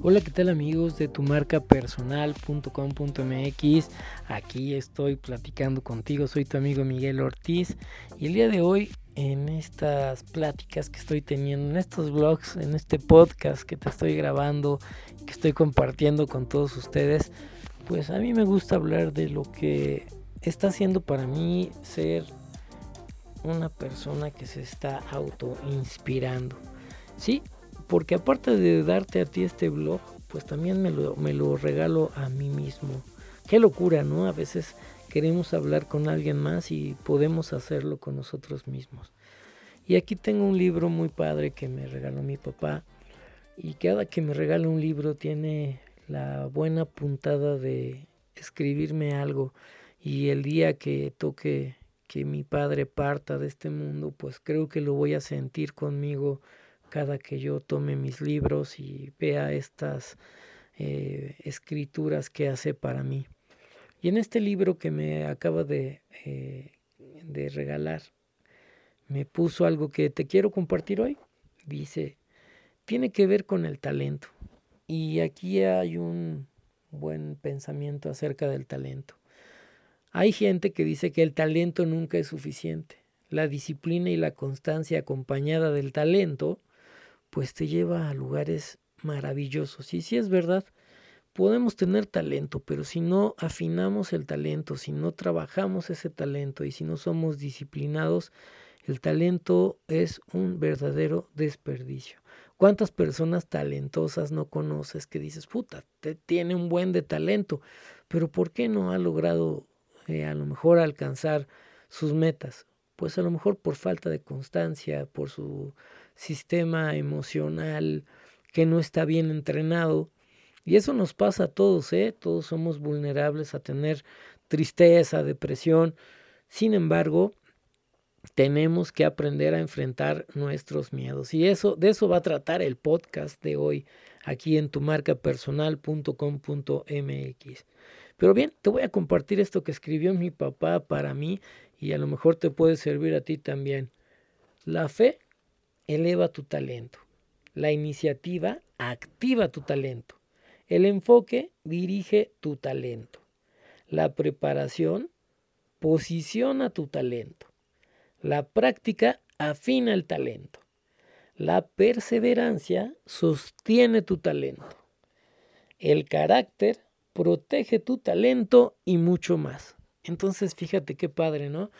Hola, ¿qué tal amigos de tu marca personal.com.mx? Aquí estoy platicando contigo, soy tu amigo Miguel Ortiz y el día de hoy en estas pláticas que estoy teniendo, en estos blogs, en este podcast que te estoy grabando, que estoy compartiendo con todos ustedes, pues a mí me gusta hablar de lo que está haciendo para mí ser una persona que se está auto inspirando. Sí, porque aparte de darte a ti este blog, pues también me lo, regalo a mí mismo. Qué locura, ¿no? A veces queremos hablar con alguien más y podemos hacerlo con nosotros mismos. Y aquí tengo un libro muy padre que me regaló mi papá. Y cada que me regala un libro tiene la buena puntada de escribirme algo. Y el día que toque que mi padre parta de este mundo, pues creo que lo voy a sentir conmigo cada que yo tome mis libros y vea estas eh, escrituras que hace para mí. Y en este libro que me acaba de, eh, de regalar, me puso algo que te quiero compartir hoy. Dice, tiene que ver con el talento. Y aquí hay un buen pensamiento acerca del talento. Hay gente que dice que el talento nunca es suficiente. La disciplina y la constancia acompañada del talento pues te lleva a lugares maravillosos. Y si es verdad, podemos tener talento, pero si no afinamos el talento, si no trabajamos ese talento y si no somos disciplinados, el talento es un verdadero desperdicio. ¿Cuántas personas talentosas no conoces que dices, puta, te tiene un buen de talento, pero ¿por qué no ha logrado eh, a lo mejor alcanzar sus metas? Pues a lo mejor por falta de constancia, por su sistema emocional que no está bien entrenado. Y eso nos pasa a todos, ¿eh? Todos somos vulnerables a tener tristeza, depresión. Sin embargo, tenemos que aprender a enfrentar nuestros miedos. Y eso, de eso va a tratar el podcast de hoy, aquí en tu marca personal.com.mx. Pero bien, te voy a compartir esto que escribió mi papá para mí y a lo mejor te puede servir a ti también. La fe eleva tu talento. La iniciativa activa tu talento. El enfoque dirige tu talento. La preparación posiciona tu talento. La práctica afina el talento. La perseverancia sostiene tu talento. El carácter protege tu talento y mucho más. Entonces, fíjate qué padre, ¿no?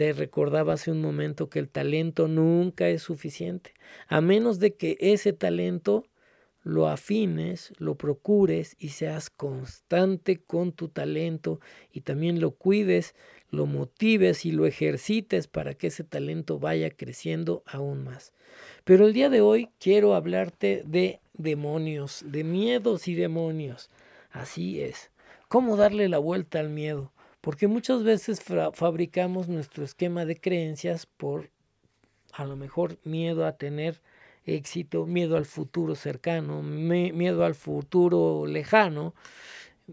Te recordaba hace un momento que el talento nunca es suficiente, a menos de que ese talento lo afines, lo procures y seas constante con tu talento y también lo cuides, lo motives y lo ejercites para que ese talento vaya creciendo aún más. Pero el día de hoy quiero hablarte de demonios, de miedos y demonios. Así es. ¿Cómo darle la vuelta al miedo? Porque muchas veces fabricamos nuestro esquema de creencias por a lo mejor miedo a tener éxito, miedo al futuro cercano, miedo al futuro lejano,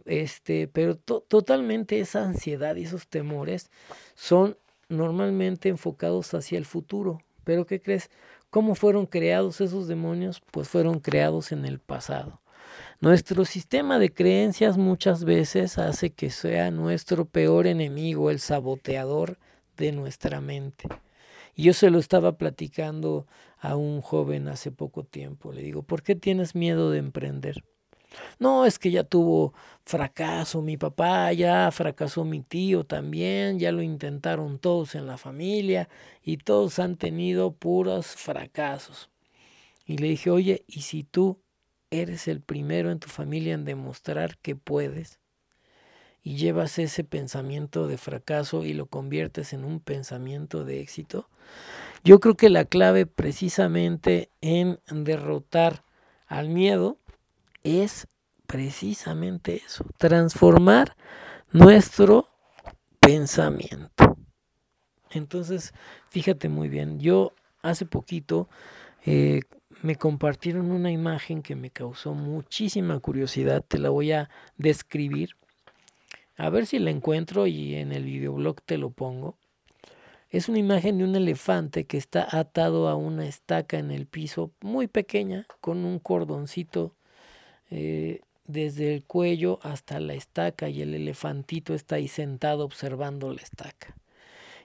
este, pero totalmente esa ansiedad y esos temores son normalmente enfocados hacia el futuro. Pero ¿qué crees? ¿Cómo fueron creados esos demonios? Pues fueron creados en el pasado. Nuestro sistema de creencias muchas veces hace que sea nuestro peor enemigo, el saboteador de nuestra mente. Y yo se lo estaba platicando a un joven hace poco tiempo. Le digo, ¿por qué tienes miedo de emprender? No, es que ya tuvo fracaso mi papá, ya fracasó mi tío también, ya lo intentaron todos en la familia y todos han tenido puros fracasos. Y le dije, oye, ¿y si tú eres el primero en tu familia en demostrar que puedes y llevas ese pensamiento de fracaso y lo conviertes en un pensamiento de éxito, yo creo que la clave precisamente en derrotar al miedo es precisamente eso, transformar nuestro pensamiento. Entonces, fíjate muy bien, yo hace poquito eh, me compartieron una imagen que me causó muchísima curiosidad. Te la voy a describir. A ver si la encuentro y en el videoblog te lo pongo. Es una imagen de un elefante que está atado a una estaca en el piso muy pequeña con un cordoncito eh, desde el cuello hasta la estaca y el elefantito está ahí sentado observando la estaca.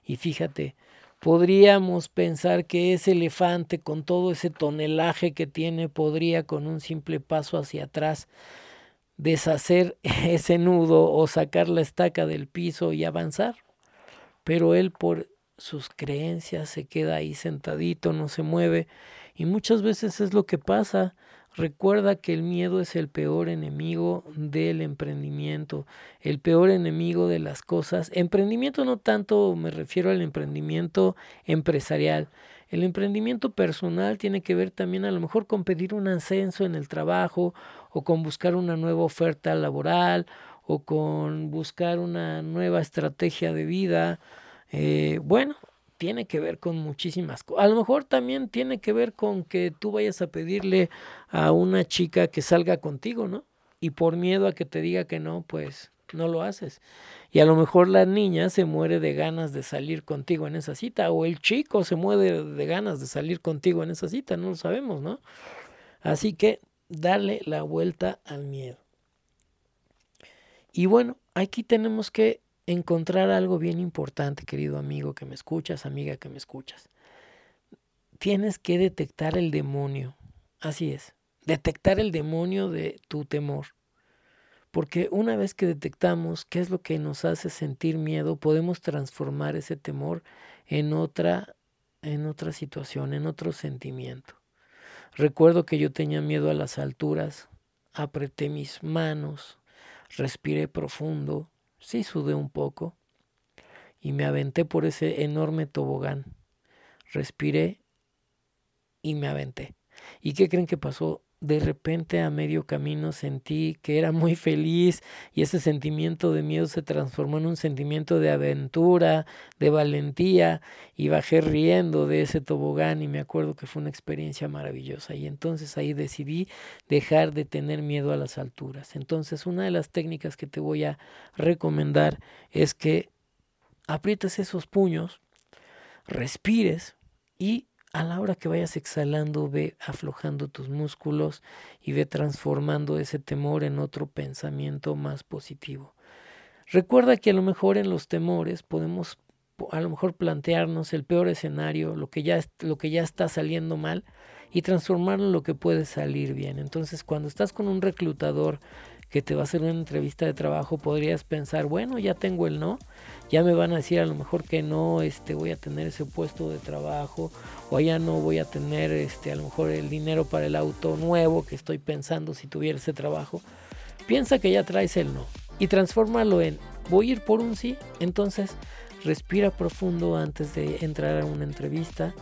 Y fíjate, podríamos pensar que ese elefante con todo ese tonelaje que tiene podría con un simple paso hacia atrás deshacer ese nudo o sacar la estaca del piso y avanzar. Pero él por sus creencias se queda ahí sentadito, no se mueve. Y muchas veces es lo que pasa. Recuerda que el miedo es el peor enemigo del emprendimiento, el peor enemigo de las cosas. Emprendimiento no tanto me refiero al emprendimiento empresarial. El emprendimiento personal tiene que ver también a lo mejor con pedir un ascenso en el trabajo o con buscar una nueva oferta laboral o con buscar una nueva estrategia de vida. Eh, bueno, tiene que ver con muchísimas cosas. A lo mejor también tiene que ver con que tú vayas a pedirle a una chica que salga contigo, ¿no? Y por miedo a que te diga que no, pues no lo haces. Y a lo mejor la niña se muere de ganas de salir contigo en esa cita, o el chico se muere de ganas de salir contigo en esa cita, no lo sabemos, ¿no? Así que darle la vuelta al miedo. Y bueno, aquí tenemos que encontrar algo bien importante, querido amigo que me escuchas, amiga que me escuchas. Tienes que detectar el demonio. Así es. Detectar el demonio de tu temor. Porque una vez que detectamos qué es lo que nos hace sentir miedo, podemos transformar ese temor en otra en otra situación, en otro sentimiento. Recuerdo que yo tenía miedo a las alturas, apreté mis manos, respiré profundo Sí sudé un poco y me aventé por ese enorme tobogán. Respiré y me aventé. ¿Y qué creen que pasó? De repente a medio camino sentí que era muy feliz y ese sentimiento de miedo se transformó en un sentimiento de aventura, de valentía y bajé riendo de ese tobogán y me acuerdo que fue una experiencia maravillosa y entonces ahí decidí dejar de tener miedo a las alturas. Entonces una de las técnicas que te voy a recomendar es que aprietes esos puños, respires y a la hora que vayas exhalando, ve aflojando tus músculos y ve transformando ese temor en otro pensamiento más positivo. Recuerda que a lo mejor en los temores podemos a lo mejor plantearnos el peor escenario, lo que ya, lo que ya está saliendo mal y transformarlo en lo que puede salir bien. Entonces, cuando estás con un reclutador que te va a hacer una entrevista de trabajo, podrías pensar, bueno, ya tengo el no, ya me van a decir a lo mejor que no, este, voy a tener ese puesto de trabajo, o ya no voy a tener, este, a lo mejor el dinero para el auto nuevo que estoy pensando si tuviera ese trabajo. Piensa que ya traes el no y transfórmalo en, voy a ir por un sí, entonces respira profundo antes de entrar a una entrevista.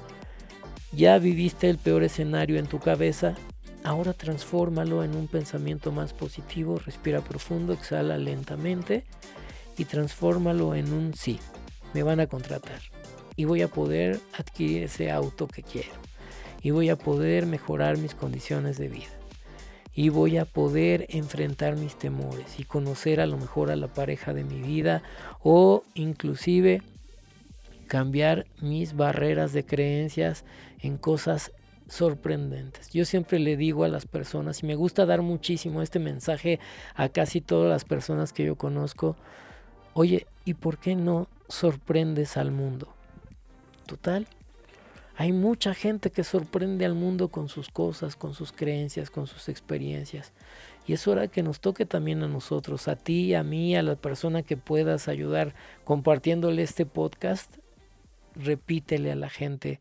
Ya viviste el peor escenario en tu cabeza, Ahora transfórmalo en un pensamiento más positivo, respira profundo, exhala lentamente y transfórmalo en un sí. Me van a contratar y voy a poder adquirir ese auto que quiero y voy a poder mejorar mis condiciones de vida y voy a poder enfrentar mis temores y conocer a lo mejor a la pareja de mi vida o inclusive cambiar mis barreras de creencias en cosas sorprendentes. Yo siempre le digo a las personas, y me gusta dar muchísimo este mensaje a casi todas las personas que yo conozco, oye, ¿y por qué no sorprendes al mundo? Total, hay mucha gente que sorprende al mundo con sus cosas, con sus creencias, con sus experiencias. Y es hora que nos toque también a nosotros, a ti, a mí, a la persona que puedas ayudar compartiéndole este podcast. Repítele a la gente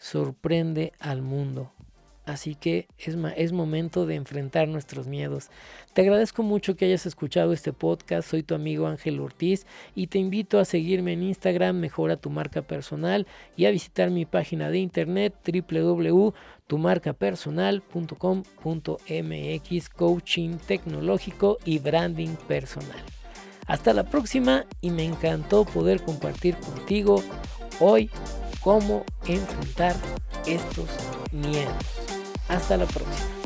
sorprende al mundo. Así que es, es, momento de enfrentar nuestros miedos. Te agradezco mucho que hayas escuchado este podcast. Soy tu amigo Ángel Ortiz y te invito a seguirme en Instagram, mejora tu marca personal y a visitar mi página de internet www.tumarcapersonal.com.mx, coaching tecnológico y branding personal. Hasta la próxima y me encantó poder compartir contigo hoy cómo enfrentar estos miedos. Hasta la próxima.